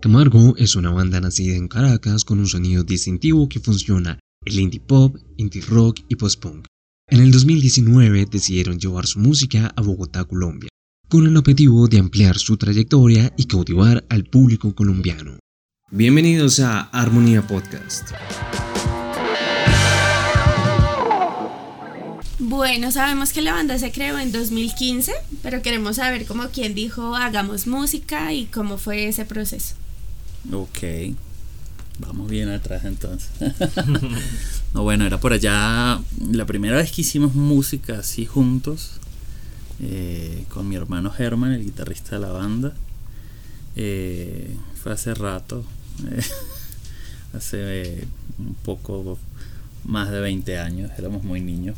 Camargo es una banda nacida en Caracas con un sonido distintivo que funciona el indie pop, indie rock y post-punk. En el 2019 decidieron llevar su música a Bogotá, Colombia, con el objetivo de ampliar su trayectoria y cautivar al público colombiano. Bienvenidos a Armonía Podcast. Bueno, sabemos que la banda se creó en 2015, pero queremos saber cómo quién dijo hagamos música y cómo fue ese proceso. Ok, vamos bien atrás entonces. no, bueno, era por allá la primera vez que hicimos música así juntos eh, con mi hermano Herman, el guitarrista de la banda. Eh, fue hace rato, eh, hace un poco más de 20 años, éramos muy niños.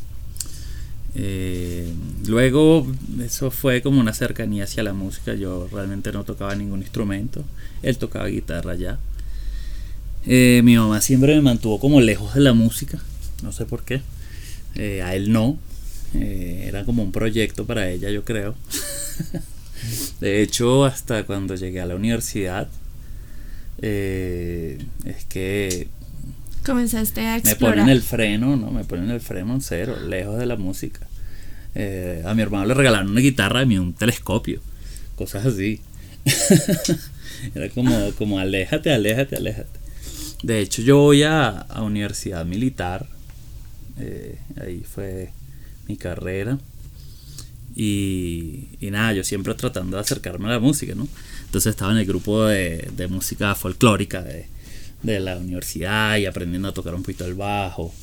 Luego eso fue como una cercanía hacia la música, yo realmente no tocaba ningún instrumento, él tocaba guitarra ya. mi mamá siempre me mantuvo como lejos de la música, no sé por qué, a él no, eh, era como un proyecto para ella, yo creo. de hecho, hasta cuando llegué a la universidad, eh, es que comenzaste a explorar. Me ponen el freno, ¿no? Me ponen el freno en cero, lejos de la música. Eh, a mi hermano le regalaron una guitarra y un telescopio, cosas así. Era como, como aléjate, aléjate, aléjate. De hecho, yo voy a, a universidad militar. ahí fue mi carrera. Y, y, nada, yo siempre tratando de acercarme a la música, ¿no? Entonces estaba en el grupo de, de música folclórica de, de, la universidad y aprendiendo a tocar un poquito el bajo,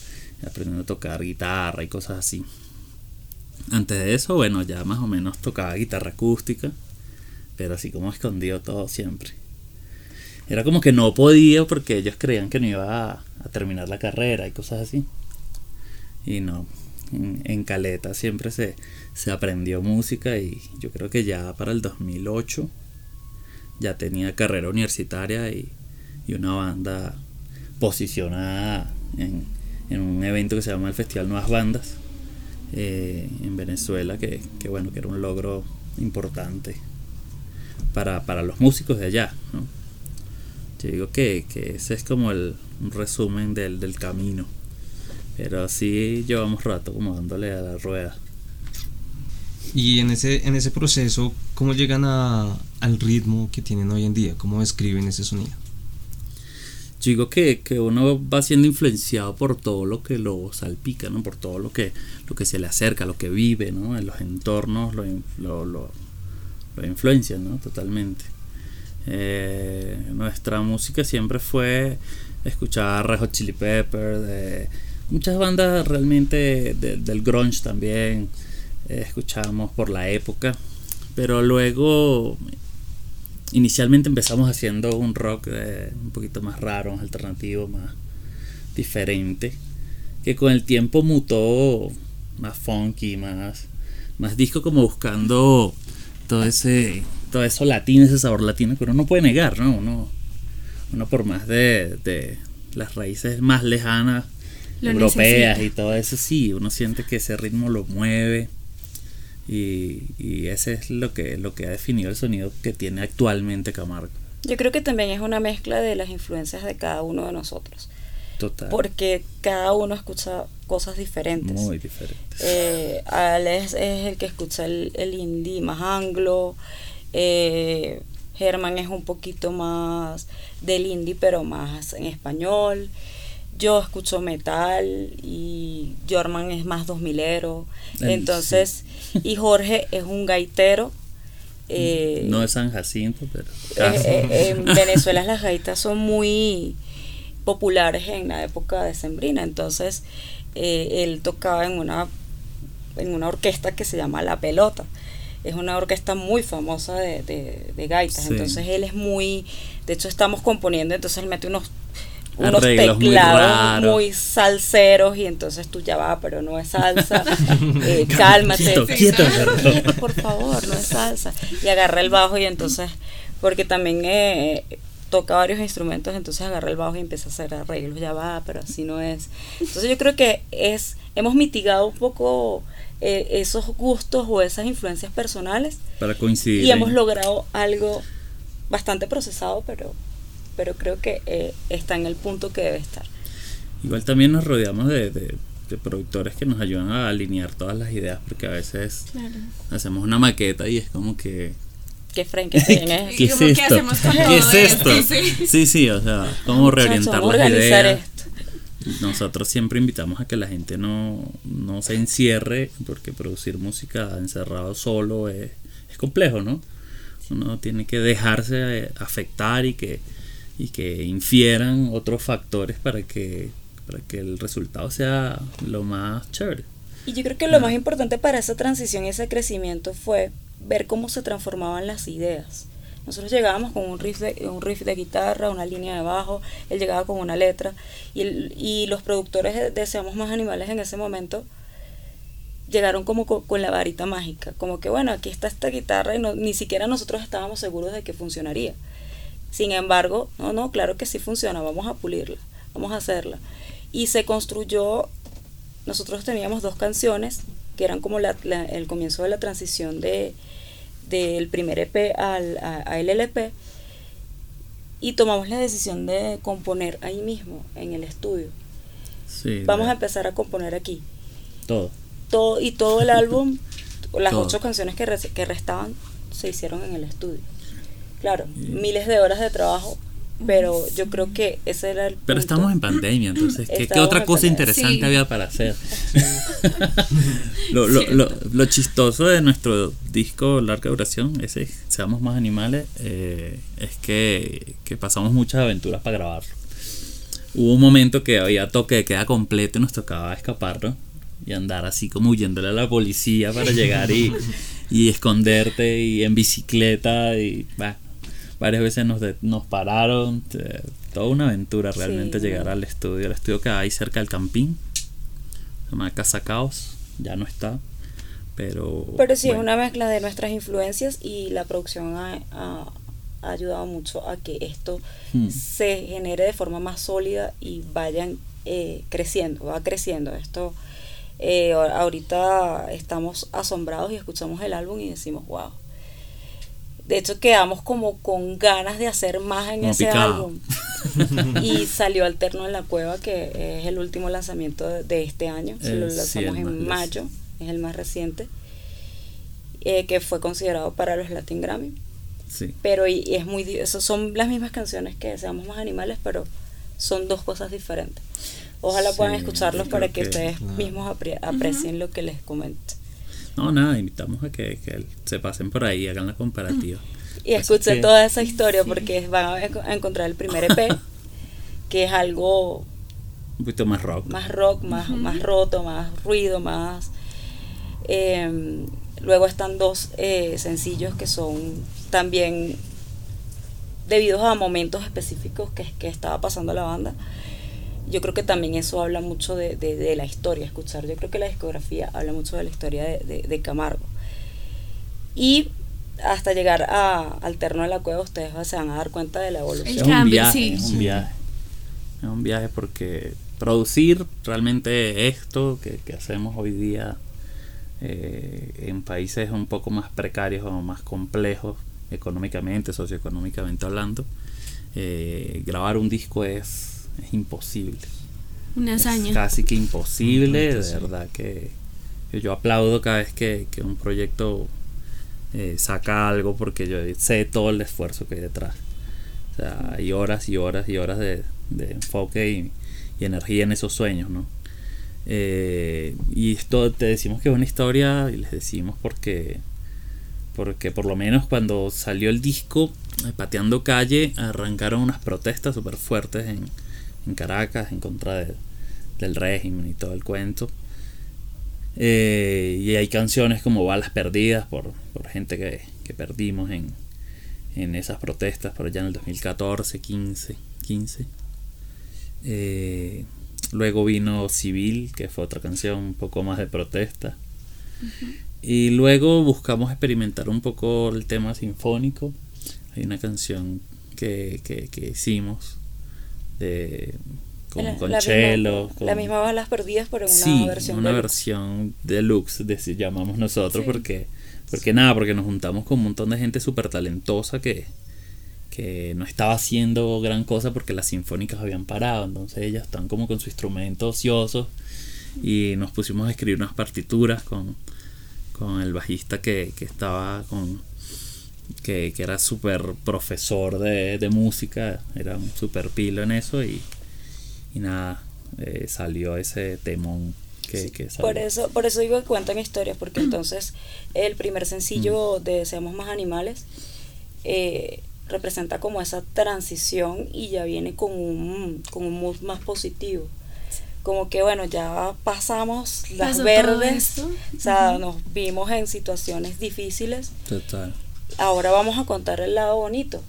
aprendiendo a tocar guitarra y cosas así. Antes de eso, bueno, ya más o menos tocaba guitarra acústica, pero así como escondido todo siempre. Era como que no podía porque ellos creían que no iba a, terminar la carrera y cosas así. Y no, en, Caleta siempre se, aprendió música y yo creo que ya para el 2008 ya tenía carrera universitaria y, una banda posicionada en, un evento que se llama el Festival Nuevas Bandas eh, en Venezuela, que, bueno, que era un logro importante para, los músicos de allá. Yo digo que, ese es como el un resumen del, del camino. Pero sí llevamos rato como dándole a la rueda. Y en ese, en ese proceso, ¿cómo llegan a, al ritmo que tienen hoy en día? ¿Cómo describen ese sonido? Yo digo que, uno va siendo influenciado por todo lo que lo salpica, ¿no? Por todo lo que, lo que se le acerca, lo que vive, ¿no? En los entornos lo, lo, lo, lo influencia, ¿no? Totalmente. Eh, nuestra música siempre fue escuchar Red Hot Chili Pepper, de muchas bandas realmente del grunge también eh, escuchábamos por la época pero luego inicialmente empezamos haciendo un rock eh, un poquito más raro más alternativo más diferente que con el tiempo mutó más funky más más disco como buscando todo ese todo eso latino ese sabor latino pero uno no puede negar no uno, uno por más de, de las raíces más lejanas europeas y todo eso, sí, uno siente que ese ritmo lo mueve. Y, y, ese es lo que, lo que ha definido el sonido que tiene actualmente Camargo. Yo creo que también es una mezcla de las influencias de cada uno de nosotros. Total. Porque cada uno escucha cosas diferentes. Muy diferentes. Eh, Alex es el que escucha el, el indie más anglo. Eh, Germán es un poquito más del indie, pero más en español yo escucho metal y Jorman es más dos milero. Entonces, y Jorge es un gaitero. Eh, no es San Jacinto, pero... Eh, eh, en Venezuela las gaitas son muy populares en la época de Sembrina. Entonces, él tocaba en una, en una orquesta que se llama La Pelota. Es una orquesta muy famosa de, de, gaitas. Entonces, él es muy... De hecho, estamos componiendo, entonces él mete unos unos teclados muy, salseros y entonces tú ya va, pero no es salsa, eh, cálmate, por favor, no es salsa. Y agarra el bajo y entonces, porque también eh, toca varios instrumentos, entonces agarra el bajo y empieza a hacer arreglos, ya va, pero así no es. Entonces yo creo que es, hemos mitigado un poco eh, esos gustos o esas influencias personales. Para coincidir. Y hemos logrado algo bastante procesado, pero pero creo que eh, está en el punto que debe estar. Igual también nos rodeamos de, de, productores que nos ayudan a alinear todas las ideas, porque a veces hacemos una maqueta y es como que... ¿Qué frame, qué es? ¿Qué es esto? ¿Qué es esto? Sí. sí, o sea, cómo reorientar las ideas. Nosotros siempre invitamos a que la gente no, no se encierre, porque producir música encerrado solo es, es complejo, ¿no? Uno tiene que dejarse eh, afectar y que, y que infieran otros factores para que, para que el resultado sea lo más chévere. Y yo creo que lo más importante para esa transición y ese crecimiento fue ver cómo se transformaban las ideas. Nosotros llegábamos con un riff de, un riff de guitarra, una línea de bajo, él llegaba con una letra y, y los productores de Seamos Más Animales en ese momento llegaron como con, la varita mágica, como que bueno, aquí está esta guitarra y no, ni siquiera nosotros estábamos seguros de que funcionaría. Sin embargo, no, no, claro que sí funciona, vamos a pulirla, vamos a hacerla. Y se construyó, nosotros teníamos dos canciones que eran como la, el comienzo de la transición de del primer EP al a, LP y tomamos la decisión de componer ahí mismo en el estudio. Vamos a empezar a componer aquí. Todo todo, y todo el álbum, las ocho canciones que, que restaban, se hicieron en el estudio. Claro, miles de horas de trabajo, pero yo creo que ese era el. Pero estamos en pandemia, entonces, ¿qué, otra cosa interesante había para hacer? lo, lo, lo, lo, chistoso de nuestro disco larga duración, ese Seamos Más Animales, eh, es que, que pasamos muchas aventuras para grabarlo. Hubo un momento que había toque de queda completo y nos tocaba escaparlo y andar así como huyéndole a la policía para llegar y, y esconderte y en bicicleta y varias veces nos, nos pararon, toda una aventura realmente llegar al estudio, el estudio que hay cerca del campín, se llama Casa Caos, ya no está, pero... Pero sí, es una mezcla de nuestras influencias y la producción ha, ha, ayudado mucho a que esto hmm. se genere de forma más sólida y vayan eh, creciendo, va creciendo. Esto eh, ahorita estamos asombrados y escuchamos el álbum y decimos, wow. De hecho, quedamos como con ganas de hacer más en ese álbum. y salió Alterno en la Cueva, que es el último lanzamiento de, este año. lo lanzamos en mayo, es el más reciente. Eh, que fue considerado para los Latin Grammy. Pero y, es muy. Eso son las mismas canciones que Seamos Más Animales, pero son dos cosas diferentes. Ojalá puedan escucharlos para que, ustedes mismos aprecien lo que les comento. No, nada, invitamos a que, se pasen por ahí, hagan la comparativa. Y escuchen toda esa historia porque van a encontrar el primer EP, que es algo... Un poquito más rock. Más rock, más, más roto, más ruido, más... Em, luego están dos eh, sencillos que son también debido a momentos específicos que, que estaba pasando la banda yo creo que también eso habla mucho de, de, la historia, escuchar. Yo creo que la discografía habla mucho de la historia de, de Camargo. Y hasta llegar a Alterno de la Cueva, ustedes se van a dar cuenta de la evolución. es un viaje, es un viaje. Es un viaje porque producir realmente esto que, que hacemos hoy día eh, en países un poco más precarios o más complejos económicamente, socioeconómicamente hablando, eh, grabar un disco es es imposible. Una hazaña. casi que imposible, de verdad que yo aplaudo cada vez que, un proyecto eh, saca algo porque yo sé todo el esfuerzo que hay detrás. O sea, hay horas y horas y horas de, enfoque y, energía en esos sueños, ¿no? Eh, y esto te decimos que es una historia y les decimos porque porque por lo menos cuando salió el disco eh, Pateando Calle arrancaron unas protestas súper fuertes en, en Caracas en contra del régimen y todo el cuento. Eh, y hay canciones como Balas Perdidas por, gente que, perdimos en, en, esas protestas por allá en el 2014, 15, 15. luego vino Civil, que fue otra canción un poco más de protesta. Y luego buscamos experimentar un poco el tema sinfónico. Hay una canción que, que, que hicimos de con, la, con cello. La misma Balas Perdidas, pero en una versión una versión deluxe, de, llamamos nosotros, porque, porque nada, porque nos juntamos con un montón de gente súper talentosa que, que no estaba haciendo gran cosa porque las sinfónicas habían parado, entonces ellas están como con su instrumento ocioso y nos pusimos a escribir unas partituras con, con el bajista que, que estaba con que, que era súper profesor de, de, música, era un súper pilo en eso y, y nada, eh, salió ese temón que, Sí, que salió. por eso por eso digo que cuentan historias porque entonces el primer sencillo Mm. de Seamos más animales eh, representa como esa transición y ya viene con un con un mood más positivo como que bueno ya pasamos las Pasó verdes o sea nos vimos en situaciones difíciles Total. Ahora vamos a contar el lado bonito.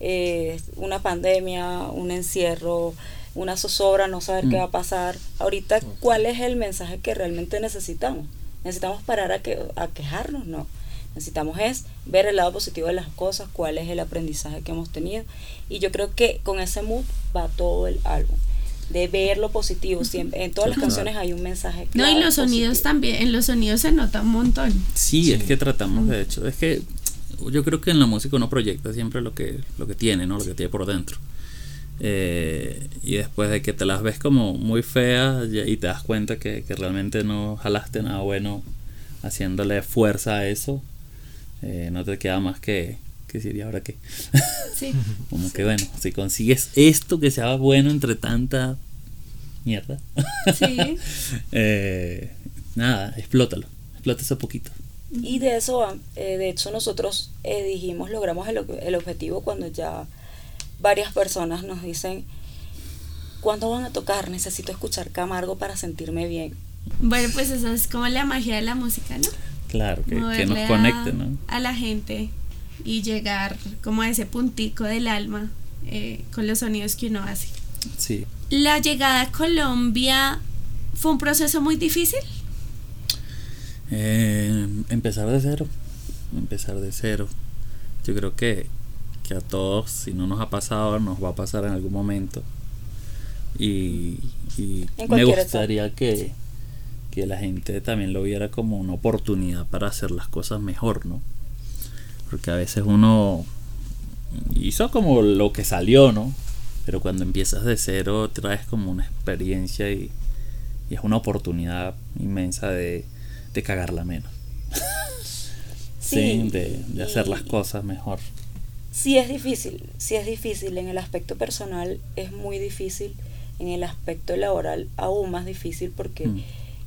Eh, una pandemia, un encierro, una zozobra, no saber qué Mm. va a pasar. Ahorita, ¿cuál es el mensaje que realmente necesitamos? ¿Necesitamos parar a, que, a quejarnos? No. Necesitamos es ver el lado positivo de las cosas, cuál es el aprendizaje que hemos tenido. Y yo creo que con ese mood va todo el álbum. De ver lo positivo. Siempre, en todas las canciones hay un mensaje. No, y claro, los sonidos positivo. también, en los sonidos se nota un montón. Sí, es que tratamos de hecho, es que yo creo que en la música uno proyecta siempre lo que, lo que tiene, ¿no? Lo que tiene por dentro. Eh, y después de que te las ves como muy feas y te das cuenta que, que realmente no jalaste nada bueno haciéndole fuerza a eso, eh, no te queda más que, que decir, ¿y ahora qué? Sí. Como que bueno, si consigues esto que sea bueno entre tanta mierda, Sí. eh, nada, explótalo, explota eso poquito. Y de eso, eh, de hecho, nosotros eh, dijimos, logramos el, ob- el objetivo cuando ya varias personas nos dicen, ¿cuándo van a tocar? Necesito escuchar Camargo para sentirme bien. Bueno, pues eso es como la magia de la música, ¿no? Claro, que, nos conecte, ¿no? A la gente y llegar como a ese puntico del alma eh, con los sonidos que uno hace. Sí. La llegada a Colombia fue un proceso muy difícil. Eh, empezar de cero. Empezar de cero. Yo creo que, que a todos, si no nos ha pasado, nos va a pasar en algún momento. Y, me gustaría que, que la gente también lo viera como una oportunidad para hacer las cosas mejor, ¿no? Porque a veces uno hizo como lo que salió, ¿no? Pero cuando empiezas de cero traes como una experiencia y, y es una oportunidad inmensa de, de cagarla menos. Sí, Sí, de, de hacer las cosas mejor. Sí es difícil, sí es difícil. En el aspecto personal es muy difícil. En el aspecto laboral aún más difícil porque Mm.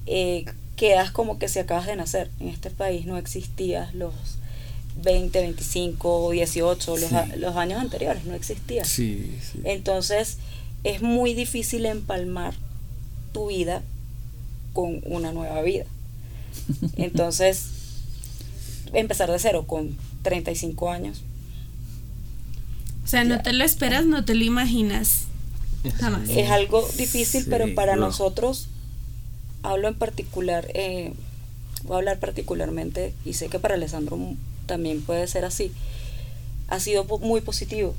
eh, quedas como que si acabas de nacer. En este país no existías los 20, 25, 18, los, Sí. a- los años anteriores, no existía. Sí, sí. Entonces es muy difícil empalmar tu vida con una nueva vida. Entonces, empezar de cero con 35 años. O sea, no te lo esperas, no te lo imaginas. Jamás. Es algo difícil, Sí, pero para nosotros, hablo en particular, eh, voy a hablar particularmente, y sé que para Alessandro también puede ser así, ha sido muy positivo.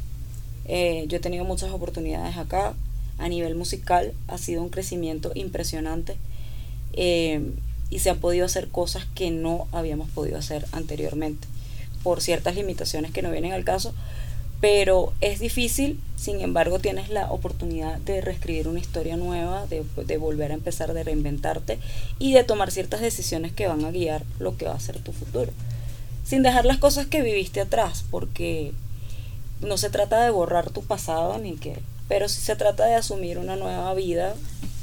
Eh, yo he tenido muchas oportunidades acá, a nivel musical ha sido un crecimiento impresionante eh, y se han podido hacer cosas que no habíamos podido hacer anteriormente por ciertas limitaciones que no vienen al caso, pero es difícil, sin embargo tienes la oportunidad de reescribir una historia nueva, de, de volver a empezar, de reinventarte y de tomar ciertas decisiones que van a guiar lo que va a ser tu futuro, sin dejar las cosas que viviste atrás, porque no se trata de borrar tu pasado ni que, pero sí se trata de asumir una nueva vida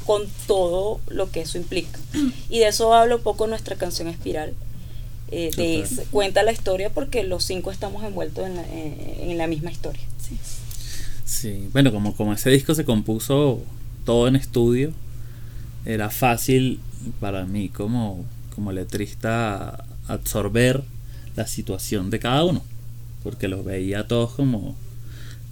con todo lo que eso implica. Y de eso habla un poco nuestra canción Espiral. Eh, de Total. ese- cuenta la historia porque los cinco estamos envueltos en la, en la misma historia. Sí. Sí, bueno, como, como ese disco se compuso todo en estudio, era fácil para mí como, como letrista absorber la situación de cada uno, porque los veía todos como,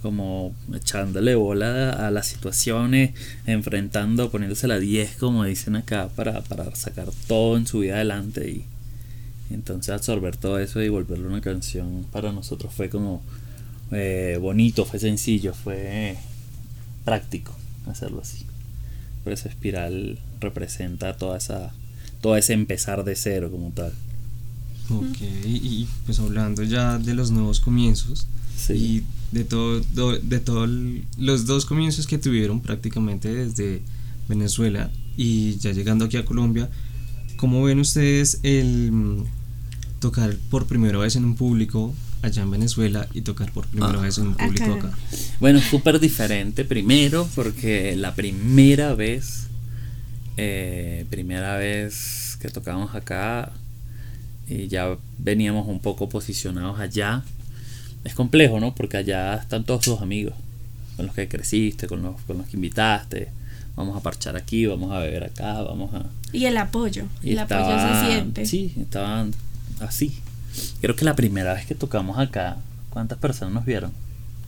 como echándole bola a las situaciones, enfrentando, poniéndose la 10, como dicen acá, para, para sacar todo en su vida adelante y entonces absorber todo eso y volverlo una canción para nosotros fue como eh, bonito, fue sencillo, fue práctico hacerlo así. Por eso Espiral representa toda esa, todo ese empezar de cero como tal. Ok, y pues hablando ya de los nuevos comienzos Sí. y de todo, do- de todos los dos comienzos que tuvieron prácticamente desde Venezuela y ya llegando aquí a Colombia, ¿cómo ven ustedes el mm, tocar por primera vez en un público allá en Venezuela y tocar por primera Ah. vez en un público Acá. acá? Bueno, súper diferente. Primero, porque la primera vez, eh, primera vez que tocamos acá y ya veníamos un poco posicionados allá. Es complejo, ¿no? Porque allá están todos tus amigos, con los que creciste, con los, con los que invitaste. Vamos a parchar aquí, vamos a beber acá, vamos a... Y el apoyo. Y el apoyo estaban- se siente. Sí, estaban así. Creo que la primera vez que tocamos acá, ¿cuántas personas nos vieron?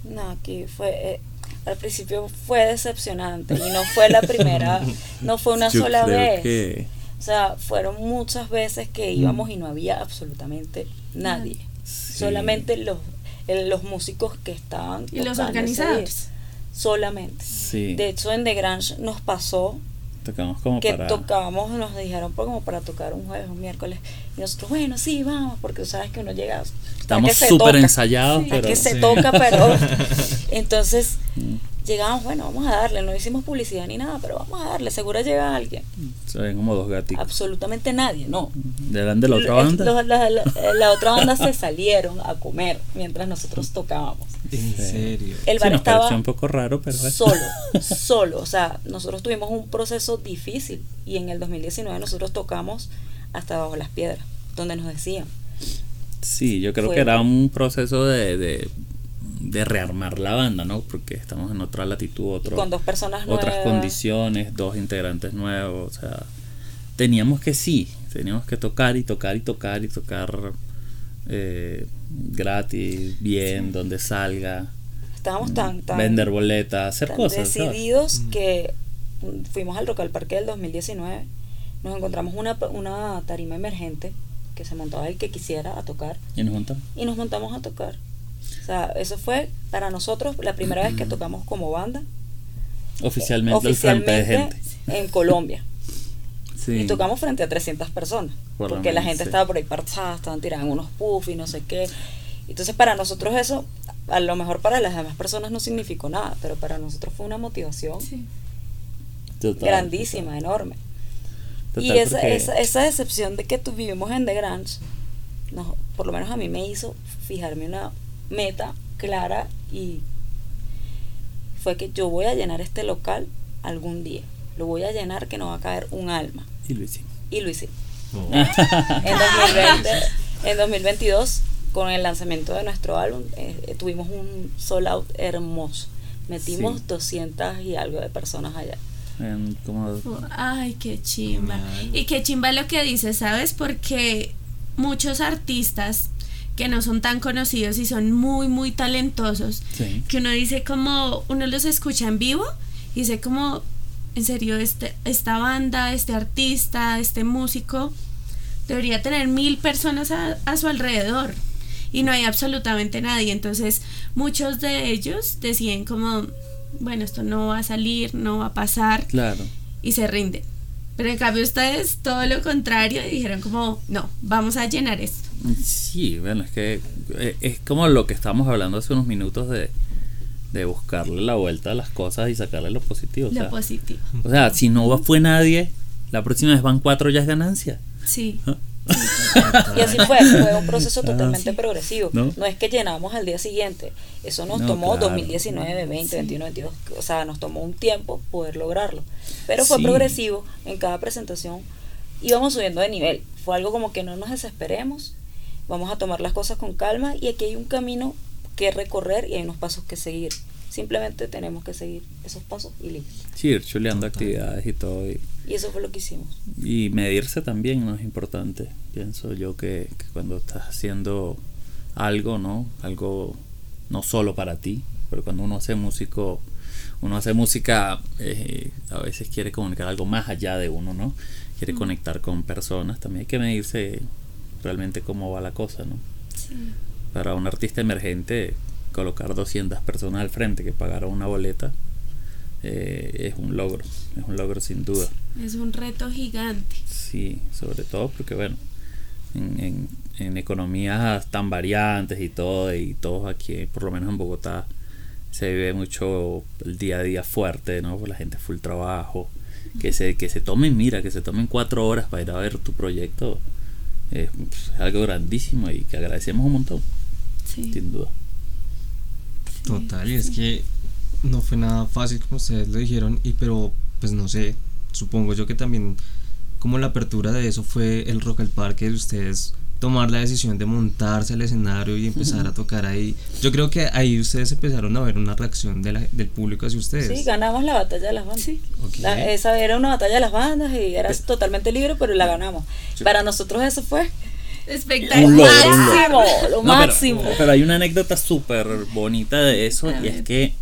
No, aquí fue. eh, al principio fue decepcionante y no fue la primera, no fue una Yo sola creo vez. que- O sea, fueron muchas veces que íbamos y no había absolutamente nadie. Sí. Solamente los, el- los músicos que estaban. Y los organizadores. Solamente. Sí, De hecho, en The Grange nos pasó tocamos como que para... tocábamos, nos dijeron pues, como para tocar un jueves, un miércoles. Y nosotros, bueno, sí, vamos, porque tú sabes que uno llega. Estamos súper ensayados, Sí. Pero... que se toca, pero entonces Mm, llegamos, bueno, vamos a darle, no hicimos publicidad ni nada, pero vamos a darle, seguro llega alguien. Se ven como dos gatitos. Absolutamente nadie, no. ¿Eran de la otra banda? la, la- la otra banda se salieron a comer mientras nosotros tocábamos. En serio. El Sí, bar nos estaba pareció un poco raro, pero... solo, solo. O sea, nosotros tuvimos un proceso difícil y en el 2019 nosotros tocamos hasta bajo las piedras, donde nos decían. Sí, yo creo Fue- que era un proceso de, de, de rearmar la banda, ¿no? Porque estamos en otra latitud, otro, con dos personas otras nuevas. condiciones, dos integrantes nuevos, o sea, teníamos que sí, teníamos que tocar y tocar y tocar y tocar eh, gratis, bien, donde salga, Estábamos tan, tan, vender boletas, hacer tan cosas. ¿sabes? decididos que mm, fuimos al Rock al Parque del 2019, nos encontramos una, una tarima emergente que se montaba el que quisiera a tocar Y nos juntamos. y nos montamos a tocar. O sea, eso fue para nosotros la primera vez que tocamos como banda Oficialmente, el frente de oficialmente gente. en Colombia. Sí. Y tocamos frente a 300 personas. Por porque la menos, gente sí. estaba por ahí parchada, estaban tirando unos puffs y no sé qué. Entonces para nosotros eso, a lo mejor para las demás personas no significó nada, pero para nosotros fue una motivación Sí. Total, grandísima, enorme. total, y esa, esa, esa decepción de que tuvimos en The Grange, nos- por lo menos a mí me hizo fijarme una meta clara y fue que yo voy a llenar este local algún día. Lo voy a llenar que no va a caer un alma. Y lo hicimos. Y lo hicimos. Oh. En 2020, en 2022, con el lanzamiento de nuestro álbum, eh, tuvimos un sold out hermoso. Metimos Sí. 200 y algo de personas allá. En como Ay, qué chimba. Y qué chimba lo que dices, ¿sabes? Porque muchos artistas que no son tan conocidos y son muy, muy talentosos, Sí. que uno dice como, uno los escucha en vivo y dice como, en serio, este, esta banda, este artista, este músico, debería tener mil personas a, a su alrededor y no hay absolutamente nadie. Entonces, muchos de ellos deciden como, bueno, esto no va a salir, no va a pasar Claro. y se rinden. Pero en cambio ustedes todo lo contrario y dijeron como, no, vamos a llenar esto. Sí, bueno, es que eh, es como lo que estábamos hablando hace unos minutos de, de buscarle la vuelta a las cosas y sacarle lo positivo. O lo sea, positivo. o sea, si no fue nadie, la próxima vez van cuatro ya es ganancia. Sí. Y así fue, fue un proceso Ah, totalmente sí. progresivo. ¿No? No. es que llenamos al día siguiente. Eso nos No, tomó claro. 2019, 20, 21, 22. O sea, nos tomó un tiempo poder lograrlo. Pero fue Sí. progresivo en cada presentación. Íbamos subiendo de nivel. Fue algo como que no nos desesperemos. Vamos a tomar las cosas con calma. Y aquí hay un camino que recorrer y hay unos pasos que seguir. Simplemente tenemos que seguir esos pasos y listo. Sí, ir chuleando actividades y todo. Y, Y eso fue lo que hicimos. y medirse también no es importante. Pienso yo que, que cuando estás haciendo algo, ¿no? Algo no solo para ti, pero cuando uno hace músico, uno hace música, eh, a veces quiere comunicar algo más allá de uno, ¿no? Quiere conectar con personas, también hay que medirse realmente cómo va la cosa, ¿no? Para un artista emergente, colocar 200 personas al frente que pagaron una boleta eh, es un logro, es un logro sin duda. Es un reto gigante. Sí, sobre todo porque, bueno, en, en, en economías tan variantes y todo, y todos aquí, por lo menos en Bogotá, se vive mucho el día a día fuerte, ¿no? La gente full trabajo. Que se, que se tomen, mira, que se tomen cuatro horas para ir a ver tu proyecto. Es, es algo grandísimo y que agradecemos un montón, Sí. sin duda. Total, y es que no fue nada fácil como ustedes lo dijeron, y pero pues no sé, supongo yo que también como la apertura de eso fue el Rock al Parque, de ustedes tomar la decisión de montarse al escenario y empezar a tocar ahí. Yo creo que ahí ustedes empezaron a ver una reacción de la- del público hacia ustedes. Sí, ganamos la batalla de las bandas. La- esa era una batalla de las bandas y era totalmente libre, pero la ganamos. Para nosotros eso fue Espectacular. Lo máximo, lo No, pero- máximo. Pero, hay una anécdota súper bonita de eso y es que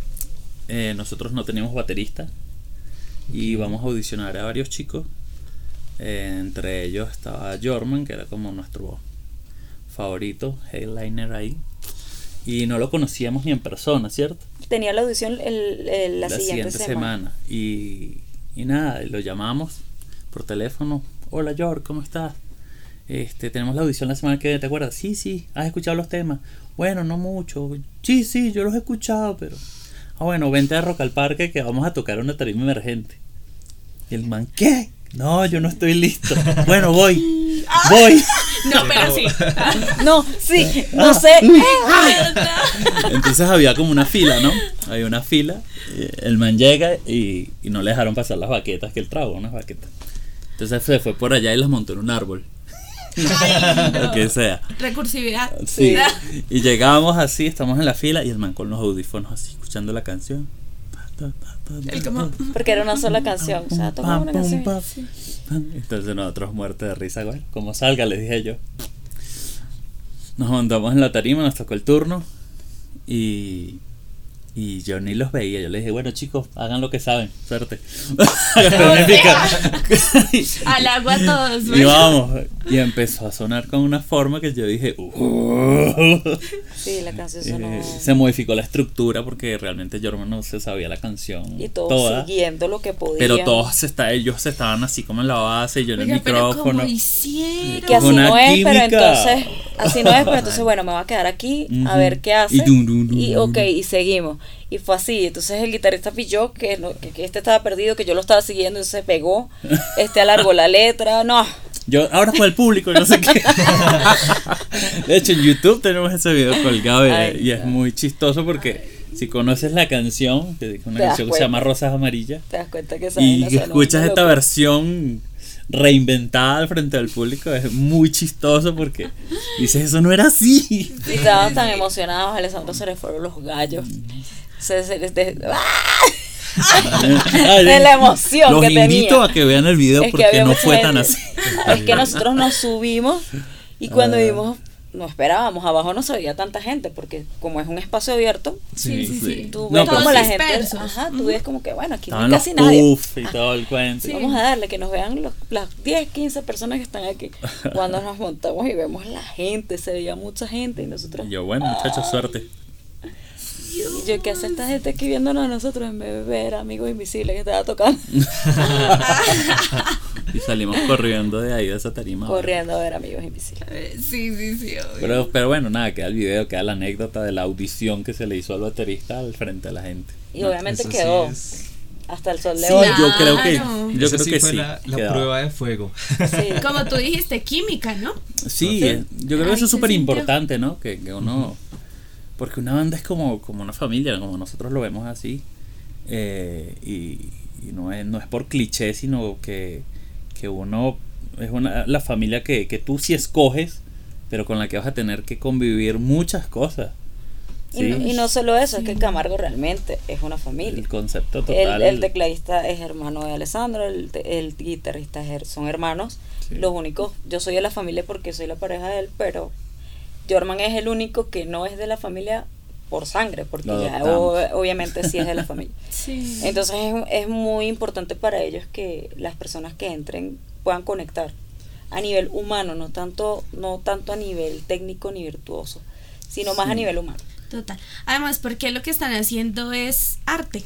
eh, nosotros no teníamos baterista y vamos a audicionar a varios chicos. Eh, entre ellos estaba Jorman, que era como nuestro favorito, headliner ahí. Y no lo conocíamos ni en persona, ¿cierto? Tenía la audición el- el- la, siguiente, semana. Y, y nada, lo llamamos por teléfono. Hola George, ¿cómo estás? Este, tenemos la audición la semana que viene, ¿te acuerdas? Sí, sí, has escuchado los temas. Bueno, no mucho. Sí, sí, yo los he escuchado, pero. Ah, bueno, vente a Rock al Parque que vamos a tocar una tarima emergente. Y el man, ¿qué? No, yo no estoy listo. Bueno, voy. Voy. No, pero sí. No, sí, no sé. Entonces había como una fila, ¿no? Había una fila. eh, El man llega y, y no le dejaron pasar las baquetas que él trajo, unas baquetas. Entonces se fue por allá y las montó en un árbol. Lo que sea. Recursividad. Sí. Y llegábamos así, estamos en la fila y el man con los audífonos así, escuchando la canción. Ta, ta, ta, Porque era una sola canción. O sea, tocaba una canción. Entonces nosotros muertos de risa, bueno, como salga, les dije yo. Nos montamos en la tarima, nos tocó el turno y, y yo ni los veía. Yo les dije, bueno chicos, hagan lo que saben, suerte. al agua todos. y vamos, y empezó a sonar con una forma que yo dije, "Uh". Sí, la canción sonó. Eh, se modificó la estructura porque realmente Jorman no se sabía la canción Y todos toda. siguiendo lo que podían. Pero todos está, ellos estaban así como en la base y yo en el Oiga, pero micrófono. ¿cómo hicieron? Que así Una no es, pero química. entonces, así no es, pero entonces bueno, me voy a quedar aquí a Ujú. ver qué hace. Y dun, dun, dun, Y ok, y seguimos. Y fue así. Entonces el guitarrista pilló que, no- que, que este estaba perdido, que yo lo estaba siguiendo, entonces se pegó, este alargó la letra. No, Yo ahora con el público, no sé qué. De hecho, en YouTube tenemos ese video colgado y, Ay, y es muy chistoso porque si conoces la canción, una canción que se llama. Rosas Amarillas, te das cuenta que y escuchas esta versión reinventada al frente del público, es muy chistoso porque dices, eso no era así. Y estaban tan emocionados, a Alessandro se le fueron los gallos. Se, se les de- ¡Ah! De la emoción Los que invito a que vean el video Es porque no fue tan así. Es que nosotros nos subimos y cuando Ah. vimos, no esperábamos, abajo no se veía tanta gente, porque como es un espacio abierto, Sí, sí, sí. tú No, ves pero como la gente, ajá, tú ves como que bueno, aquí no hay casi nadie. puff y Ah, todo el cuento. Sí. Vamos a darle que nos vean los- las 10, 15 personas que están aquí. Cuando nos montamos y vemos la gente, se veía mucha gente y nosotros. Y yo, bueno, muchachos, suerte. Y yo, ¿qué hace esta gente aquí viéndonos a nosotros en vez de ver amigos invisibles que estaba tocando? Y salimos corriendo de ahí de esa tarima. Corriendo a ver amigos invisibles. Eh, Sí, sí, sí. obvio. Pero, pero bueno, nada, queda el video, queda la anécdota de la audición que se le hizo al baterista al frente de la gente. Y obviamente sí quedó hasta el sol de Sí, hoy. yo creo que, yo creo sí que fue sí. la, la prueba de fuego. Sí. Como tú dijiste, química, ¿no? Sí, eh, yo creo que eso es súper importante, ¿no? Que, que uno... Porque una banda es como, como una familia, como nosotros lo vemos así. eh, y y no, es, no es por cliché, sino que, que uno es una, la familia que, que tú sí escoges, pero con la que vas a tener que convivir muchas cosas. Y, ¿sí? no, y no solo eso, es que Camargo realmente es una familia. El concepto El, total. el tecladista es hermano de Alessandro, el, te- el guitarrista es her- son hermanos. Sí. Los únicos, yo soy de la familia porque soy la pareja de él, pero Jorman es el único que no es de la familia por sangre, porque ya o- obviamente sí es de la familia. Sí. Entonces es, es muy importante para ellos que las personas que entren puedan conectar a nivel humano, no tanto, no tanto a nivel técnico ni virtuoso, sino más a nivel humano. Total. Además, porque lo que están haciendo es arte.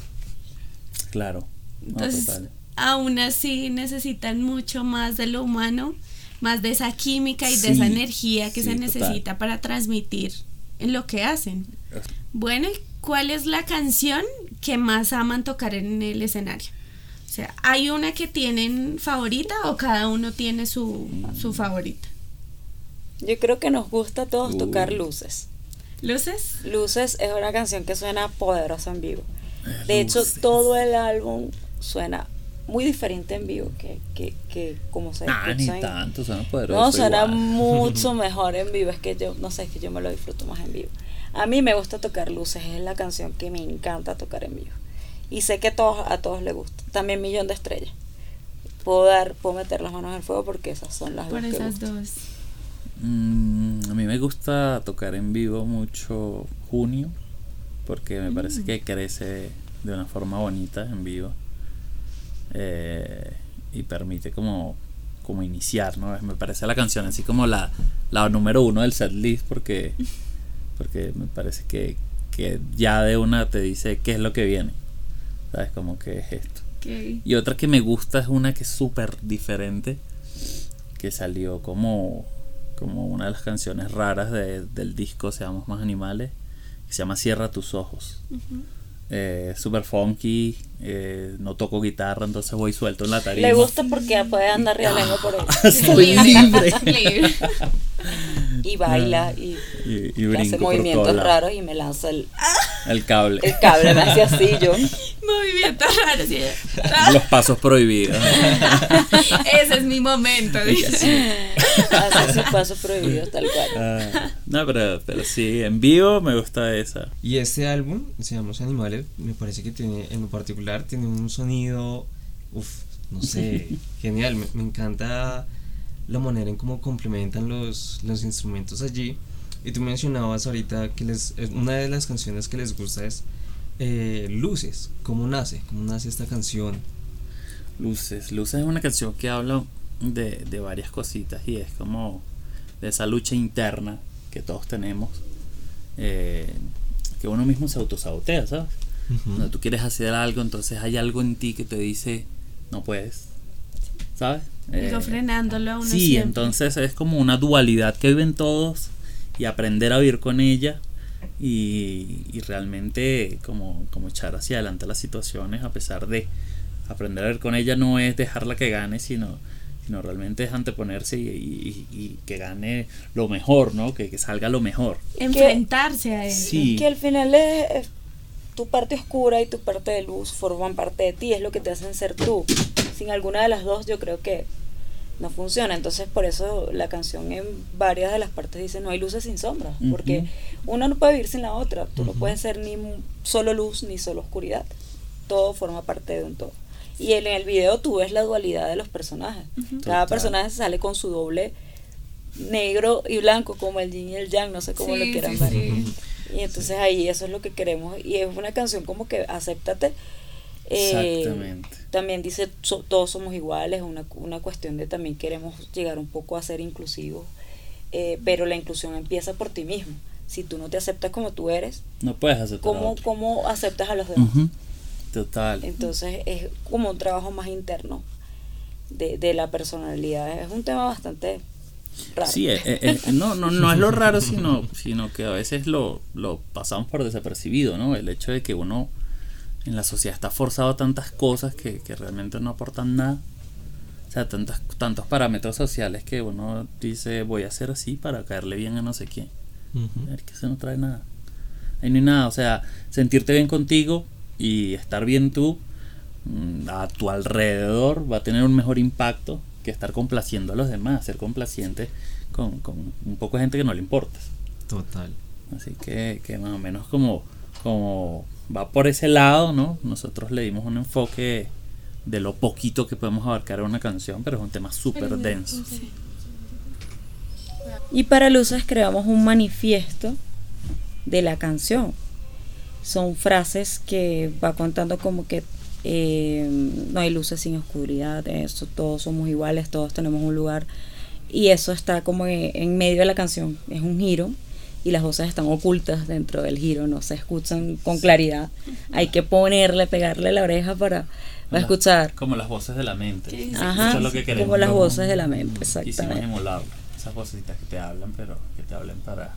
Claro. No, Entonces, total. aún así necesitan mucho más de lo humano, más de esa química y de esa energía que sí, se total. necesita para transmitir en lo que hacen. Bueno, ¿y ¿cuál es la canción que más aman tocar en el escenario? O sea, ¿hay una que tienen favorita o cada uno tiene su, su favorita? Yo creo que nos gusta a todos tocar luces. ¿Luces? Luces es una canción que suena poderosa en vivo. De hecho, todo el álbum suena muy diferente en vivo que, que, que como se Nah, ni en- tanto, suena poderoso. No, suena igual. mucho mejor en vivo. Es que yo, no sé, es que yo me lo disfruto más en vivo. A mí me gusta tocar luces, es la canción que me encanta tocar en vivo. Y sé que todos, a todos les gusta. También Millón de Estrellas. Puedo dar, puedo meter las manos en el fuego porque esas son las Por dos que esas gustan. dos. Mm, a mí me gusta tocar en vivo mucho junio porque me parece que crece de una forma bonita en vivo eh, y permite como como iniciar, ¿no? Me parece la canción así como la, la número uno del setlist porque porque me parece que, que ya de una te dice qué es lo que viene, ¿sabes? Como que es esto. Y otra que me gusta es una que es súper diferente, que salió como, como una de las canciones raras de- del disco Seamos Más Animales, que se llama Cierra tus ojos. Eh, súper funky, eh, no toco guitarra, entonces voy suelto en la tarima. Le gusta porque puede andar realengo por ahí. Soy libre. Libre. Y baila y, Y, hace movimientos raros y me lanza el, El cable. el cable, me hace así yo. Movimientos raros. sí. Los pasos prohibidos. Ese es mi momento. Hace sus pasos prohibidos tal cual. Ah, no, pero, pero sí, en vivo me gusta esa. Y este álbum, Seamos Animales, me parece que tiene, en lo particular, tiene un sonido, uff, no sé, genial. Me, me encanta la manera en cómo complementan los, los instrumentos allí. Y tú mencionabas ahorita que les, es- una de las canciones que les gusta es eh, Luces. ¿Cómo nace? ¿Cómo nace esta canción? Luces. Luces es una canción que habla de, de varias cositas y es como de esa lucha interna que todos tenemos, eh, que uno mismo se autosabotea, ¿sabes? Cuando tú quieres hacer algo, entonces hay algo en ti que te dice, no puedes, ¿sabes? Digo, Eh, frenándolo a uno Sí, siempre. entonces es como una dualidad que viven todos y aprender a vivir con ella y, y realmente como, como echar hacia adelante las situaciones a pesar de aprender a vivir con ella no es dejarla que gane, sino, sino realmente es anteponerse y, y- y que gane lo mejor, ¿no? Que, que salga lo mejor. Enfrentarse a él. Sí. Que al final es, es- tu parte oscura y tu parte de luz forman parte de ti, es lo que te hacen ser tú. Sin alguna de las dos yo creo que no funciona. Entonces por eso la canción en varias de las partes dice no hay luces sin sombras, porque una no puede vivir sin la otra. Tú no puedes ser ni solo luz ni solo oscuridad. Todo forma parte de un todo. Y en el video tú ves la dualidad de los personajes. Cada Total. personaje sale con su doble negro y blanco, como el yin y el yang, no sé cómo lo quieran sí, ver. sí. Y entonces ahí eso es lo que queremos. Y es una canción como que acéptate. Eh, Exactamente. También dice so- todos somos iguales, una, una cuestión de también queremos llegar un poco a ser inclusivos. Eh, pero la inclusión empieza por ti mismo. Si tú no te aceptas como tú eres, No puedes todo. ¿cómo, cómo aceptas a los demás? Total. Entonces es como un trabajo más interno de, de la personalidad. Es un tema bastante raro. Sí, eh, eh, eh, no, no, no es lo raro, sino, sino que a veces lo, lo pasamos por desapercibido, ¿no? El hecho de que uno en la sociedad está forzado a tantas cosas que, que realmente no aportan nada. O sea, tantas, tantos parámetros sociales que uno dice voy a hacer así para caerle bien a no sé quién. Es que eso no trae nada. Ahí no hay nada. O sea, sentirte bien contigo y estar bien tú mm, a tu alrededor va a tener un mejor impacto que estar complaciendo a los demás, ser complaciente con, con un poco de gente que no le importa. Total. Así que, que más o menos como, como va por ese lado, ¿no? Nosotros le dimos un enfoque de lo poquito que podemos abarcar en una canción, pero es un tema súper denso. Y para Luces creamos un manifiesto de la canción. Son frases que va contando como que eh, no hay luces sin oscuridad, eso, todos somos iguales, todos tenemos un lugar. Y eso está como en, en medio de la canción, es un giro y las voces están ocultas dentro del giro, no se escuchan con claridad. Hay que ponerle, pegarle la oreja para, para escuchar. Como las voces de la mente. Ajá, Eso es lo que queremos. como las voces de la mente, Quisimos exactamente. emularlo. Esas vocecitas que te hablan, pero que te hablen para,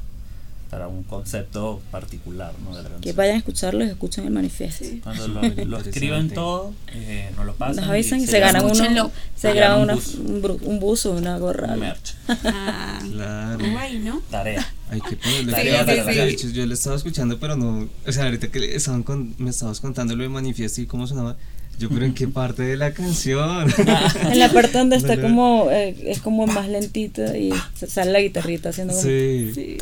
para un concepto particular ¿no? de la Que vayan a escucharlo y escuchen el manifiesto. Sí. Cuando lo, lo escriben todo, eh, nos lo pasan. Nos avisan y se ganan uno, se una, un buzo. un, buzo, una gorra. un merch, Ah, Claro. guay, ¿no? tarea. Hay que ponerle Sí, cuidado sí, a los sí. derechos. Yo lo estaba escuchando, pero no. O sea, ahorita que estaban con- me estabas contando lo de manifiesto y cómo sonaba. Yo, pero ¿en qué parte de la canción? En la parte donde está como, eh, es como más lentita y sale la guitarrita haciendo como... sí, Sí.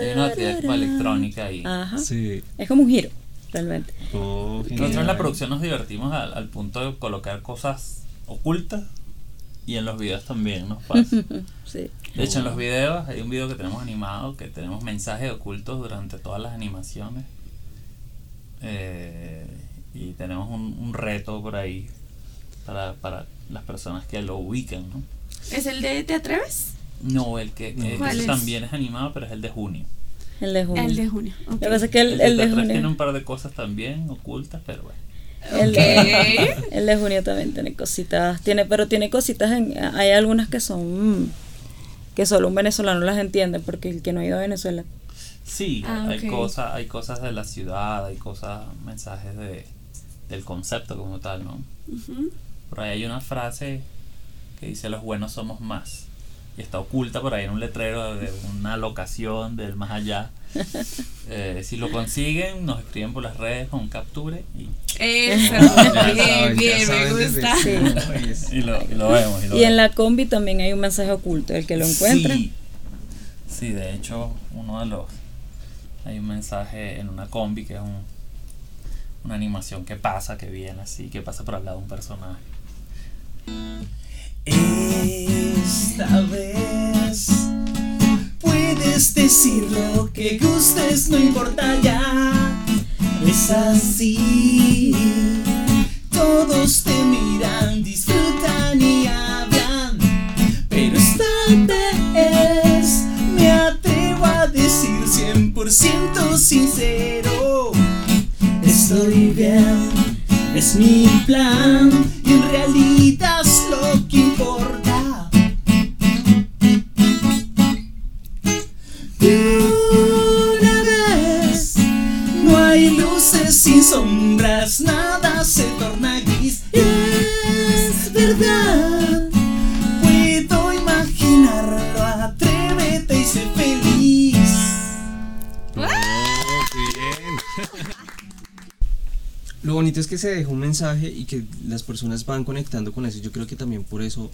Hay una actividad como electrónica ahí. Ajá. sí. Es como un giro, realmente. Oh, Nosotros en la producción nos divertimos al, al punto de colocar cosas ocultas y en los videos también nos pasa. Sí. De hecho, en los videos hay un video que tenemos animado que tenemos mensajes ocultos durante todas las animaciones. Eh, y tenemos un, un reto por ahí para, para las personas que lo ubican, ¿no? ¿Es el de Te Atreves? No, el que, que ¿Cuál ese es? también es animado, pero es el de junio. El de junio. El de junio. ok. Lo que pasa es que el, El, el de atrás tiene junio... un par de cosas también ocultas, pero bueno. El, de, Ok. el de junio también tiene cositas, tiene, pero tiene cositas, en, hay algunas que son, mm, que solo un venezolano las entiende, porque el que no ha ido a Venezuela. Sí, Ah, hay cosas, hay cosas de la ciudad, hay cosas, mensajes de, del concepto como tal, ¿no? Ujú. Por ahí hay una frase que dice los buenos somos más. Y está oculta por ahí en un letrero de una locación del más allá. Eh, si lo consiguen, nos escriben por las redes con capture y, Eso. Bien, bien, me gusta. Sí. Y lo, y lo vemos. Y, lo Y en vemos. la combi también hay un mensaje oculto, el que lo encuentra. Sí, sí, de hecho, uno de los. Hay un mensaje en una combi que es un, una animación que pasa, que viene así, que pasa por al lado de un personaje. Esta vez puedes decir lo que gustes, no importa ya. Es así. Todos te miran, disfrutan y hablan. Pero esta vez me atrevo a decir 100% sincero. Estoy bien, es mi plan y en realidad es lo que importa. Una vez no hay luces sin sombras, nada se torna gris. Es verdad, Lo bonito es que se deja un mensaje y que las personas van conectando con eso. Yo creo que también por eso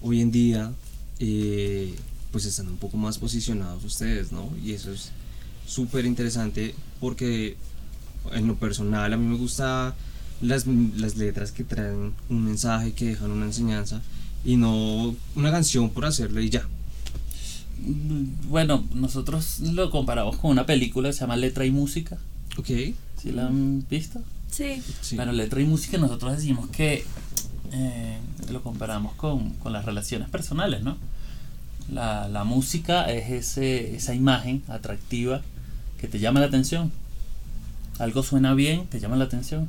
hoy en día eh, pues están un poco más posicionados ustedes, ¿no? Y eso es súper interesante porque en lo personal a mí me gusta las, las letras que traen un mensaje, que dejan una enseñanza y no una canción por hacerlo y ya. Bueno, nosotros lo comparamos con una película que se llama Letra y Música. Ok, ¿Sí la han visto? Sí. sí. Bueno, letra y música nosotros decimos que eh, lo comparamos con, con las relaciones personales, ¿no? La, la música es ese, esa imagen atractiva que te llama la atención. Algo suena bien, te llama la atención,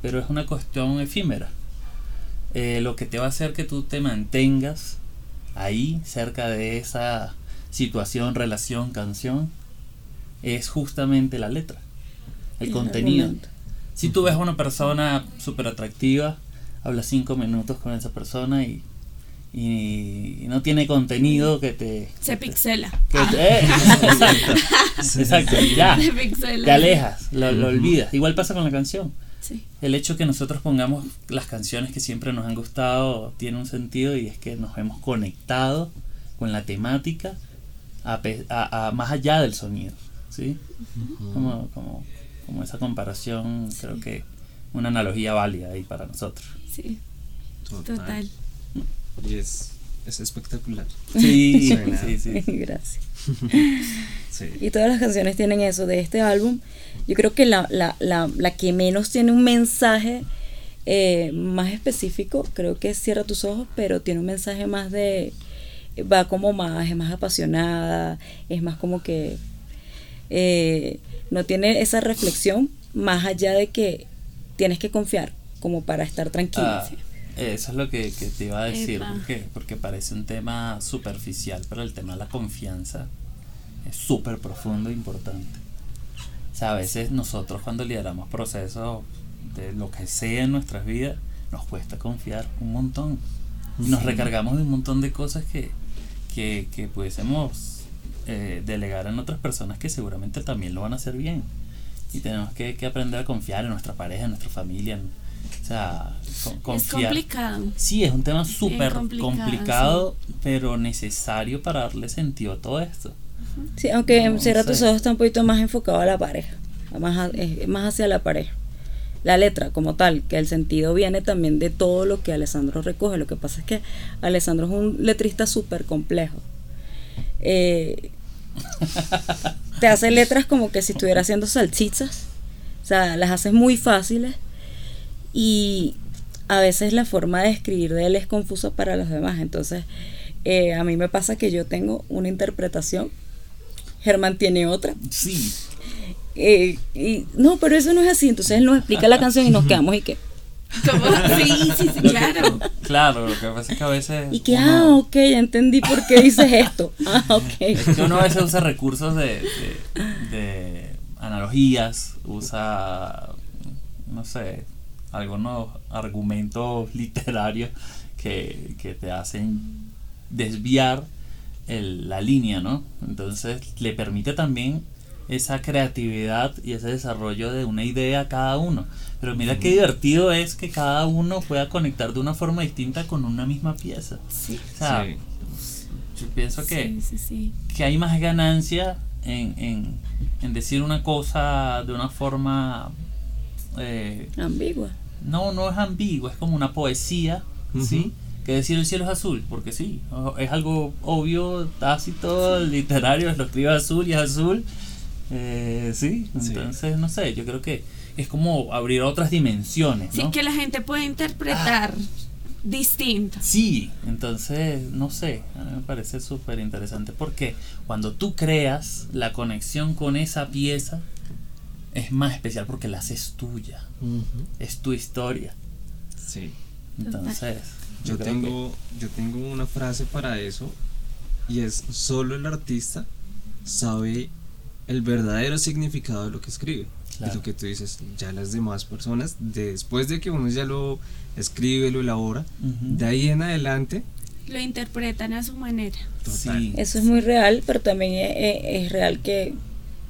pero es una cuestión efímera. Eh, lo que te va a hacer que tú te mantengas ahí, cerca de esa situación, relación, canción, es justamente la letra, el El contenido. argumento. Si tú ves a una persona súper atractiva, hablas cinco minutos con esa persona y, y no tiene contenido que te... Se pixela. que te- eh, exacto, exacto, ya, Se pixela. te alejas, lo, lo olvidas. Igual pasa con la canción. Sí. El hecho que nosotros pongamos las canciones que siempre nos han gustado tiene un sentido y es que nos hemos conectado con la temática a pe- a- a- más allá del sonido. ¿sí? como, como, como esa comparación, creo que una analogía válida ahí para nosotros. Sí, total. Y es, es espectacular. Sí, sí, sí. Gracias. Sí. Y todas las canciones tienen eso de este álbum. Yo creo que la, la, la, la que menos tiene un mensaje eh, más específico, creo que es Cierra tus ojos, pero tiene un mensaje más de... Va como más, es más apasionada, es más como que... eh, no tiene esa reflexión más allá de que tienes que confiar como para estar tranquilo. Ah, eso es lo que, que te iba a decir, porque, porque parece un tema superficial, pero el tema de la confianza es súper profundo e importante. O sea, a veces nosotros cuando lideramos procesos de lo que sea en nuestras vidas, nos cuesta confiar un montón. Nos recargamos de un montón de cosas que, que, que pudiésemos eh, delegar en otras personas que seguramente también lo van a hacer bien. Y tenemos que, que aprender a confiar en nuestra pareja, en nuestra familia. en- o sea, con- Es confiar. complicado. Sí, es un tema súper complicado, complicado, pero necesario para darle sentido a todo esto. Sí, aunque en No Cierra sé. tus ojos está un poquito más enfocado a la pareja, más, a- es más hacia la pareja. La letra como tal, que el sentido viene también de todo lo que Alessandro recoge. Lo que pasa es que Alessandro es un letrista súper complejo. Eh, te hace letras como que si estuviera haciendo salchichas. O sea, las hace muy fáciles. Y a veces la forma de escribir de él es confusa para los demás. Entonces, eh, a mí me pasa que yo tengo una interpretación, Germán tiene otra. Sí, eh, y no, pero eso no es así. Entonces él nos explica la canción y nos quedamos y que, ¿Cómo? Sí, sí, sí, claro. claro, lo que pasa es que a veces. y que, ah, ok, ya entendí por qué dices esto. Ah, Es ok. que uno a veces usa recursos de, de, de analogías, usa, no sé, algunos argumentos literarios que, que te hacen desviar el- la línea, ¿no? Entonces le permite también esa creatividad y ese desarrollo de una idea a cada uno. Pero mira qué divertido es que cada uno pueda conectar de una forma distinta con una misma pieza. Sí, O sea, Sí. yo pienso que sí, sí, sí. que hay más ganancia en, en, en decir una cosa de una forma eh, Ambigua. no no es ambigua es como una poesía sí Ujú. que decir el cielo es azul porque sí es algo obvio tácito literario lo escribe azul y es azul eh, sí Sí. entonces no sé yo creo que es como abrir otras dimensiones Sí, ¿no? que la gente puede interpretar distinto. Sí, entonces, no sé, a mí me parece súper interesante porque cuando tú creas la conexión con esa pieza, es más especial porque la haces tuya, es tu historia. Sí. Entonces, Yo tengo, yo tengo una frase para eso y es solo el artista sabe el verdadero significado de lo que escribe. Claro. Es lo que tú dices, ya las demás personas, después de que uno ya lo escribe, lo elabora, que- Ujú. de ahí en adelante, Lo interpretan a su manera. total. Sí, Eso es muy real, pero también es, es- es real que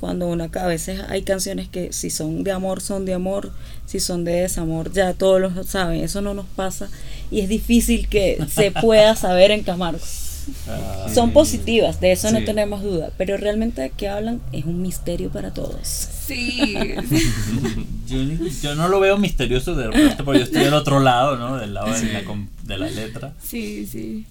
cuando uno a veces hay canciones que si son de amor son de amor, si son de desamor ya todos lo saben, eso no nos pasa y es difícil que se pueda saber en Ah, Son positivas, de eso no tenemos duda, pero realmente de qué hablan es un misterio para todos. Sí. yo, yo no lo veo misterioso de repente porque yo estoy del otro lado, ¿no? Del lado Sí. de, la, de la letra, Sí, sí.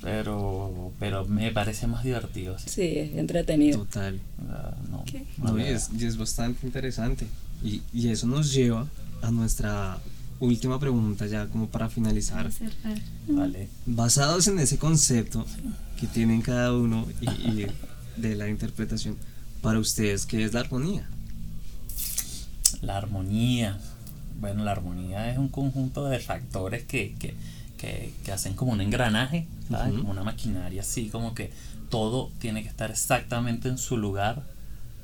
pero, pero me parece más divertido. sí. Sí, es entretenido. Total. Ah, no, ¿Qué? no No, y, veo. es, y es bastante interesante. Y, y eso nos lleva a nuestra última pregunta ya como para finalizar. Vale. Basados en ese concepto que tienen cada uno y, y de la interpretación, para ustedes, ¿qué es la armonía? La armonía. Bueno, la armonía es un conjunto de factores que, que, que, que hacen como un engranaje. Como una maquinaria, así como que todo tiene que estar exactamente en su lugar,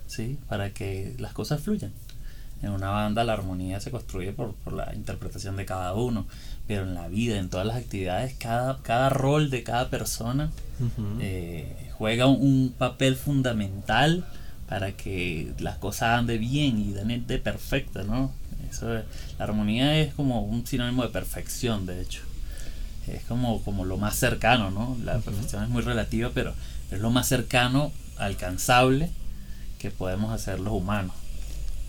¿sí? Para que las cosas fluyan. En una banda la armonía se construye por, por la interpretación de cada uno, pero en la vida, en todas las actividades, cada, cada rol de cada persona eh, juega un, un papel fundamental para que las cosas anden bien y den de perfecta, ¿no? Eso es- la armonía es como un sinónimo de perfección, de hecho. Es como, como lo más cercano, ¿no? La perfección es muy relativa, pero es lo más cercano, alcanzable, que podemos hacer los humanos.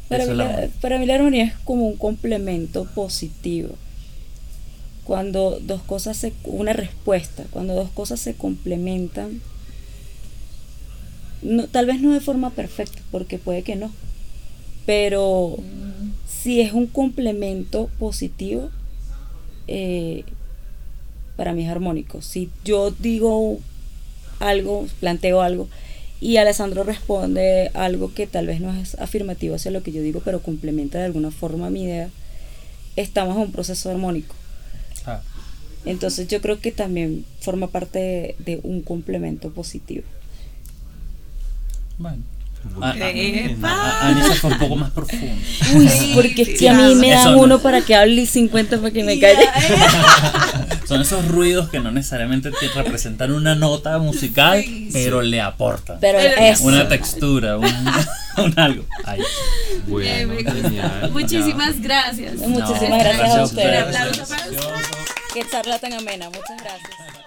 Para mí, la para mí la armonía es como un complemento positivo. Cuando dos cosas se, una respuesta, cuando dos cosas se complementan, no, tal vez no de forma perfecta, porque puede que no, pero si es un complemento positivo, eh, para mí es armónico. Si yo digo algo, planteo algo, y Alessandro responde algo que tal vez no es afirmativo hacia lo que yo digo, pero complementa de alguna forma mi idea, estamos en un proceso armónico. Ah, Entonces yo creo que también forma parte de, de un complemento positivo. Bueno. Epa. ah, Anissa fue un poco más profundo. Uy, porque es que a mí me dan no. uno para que hable y 50 para que me calle. Son esos ruidos que no necesariamente te representan una nota musical, pero le aportan. Pero eso. Una textura, un, un algo. Ahí. Bueno, genial. Muchísimas gracias. Muchísimas No, gracias a gracias a ustedes. Un aplauso para ustedes. Qué charla tan amena. Muchas gracias.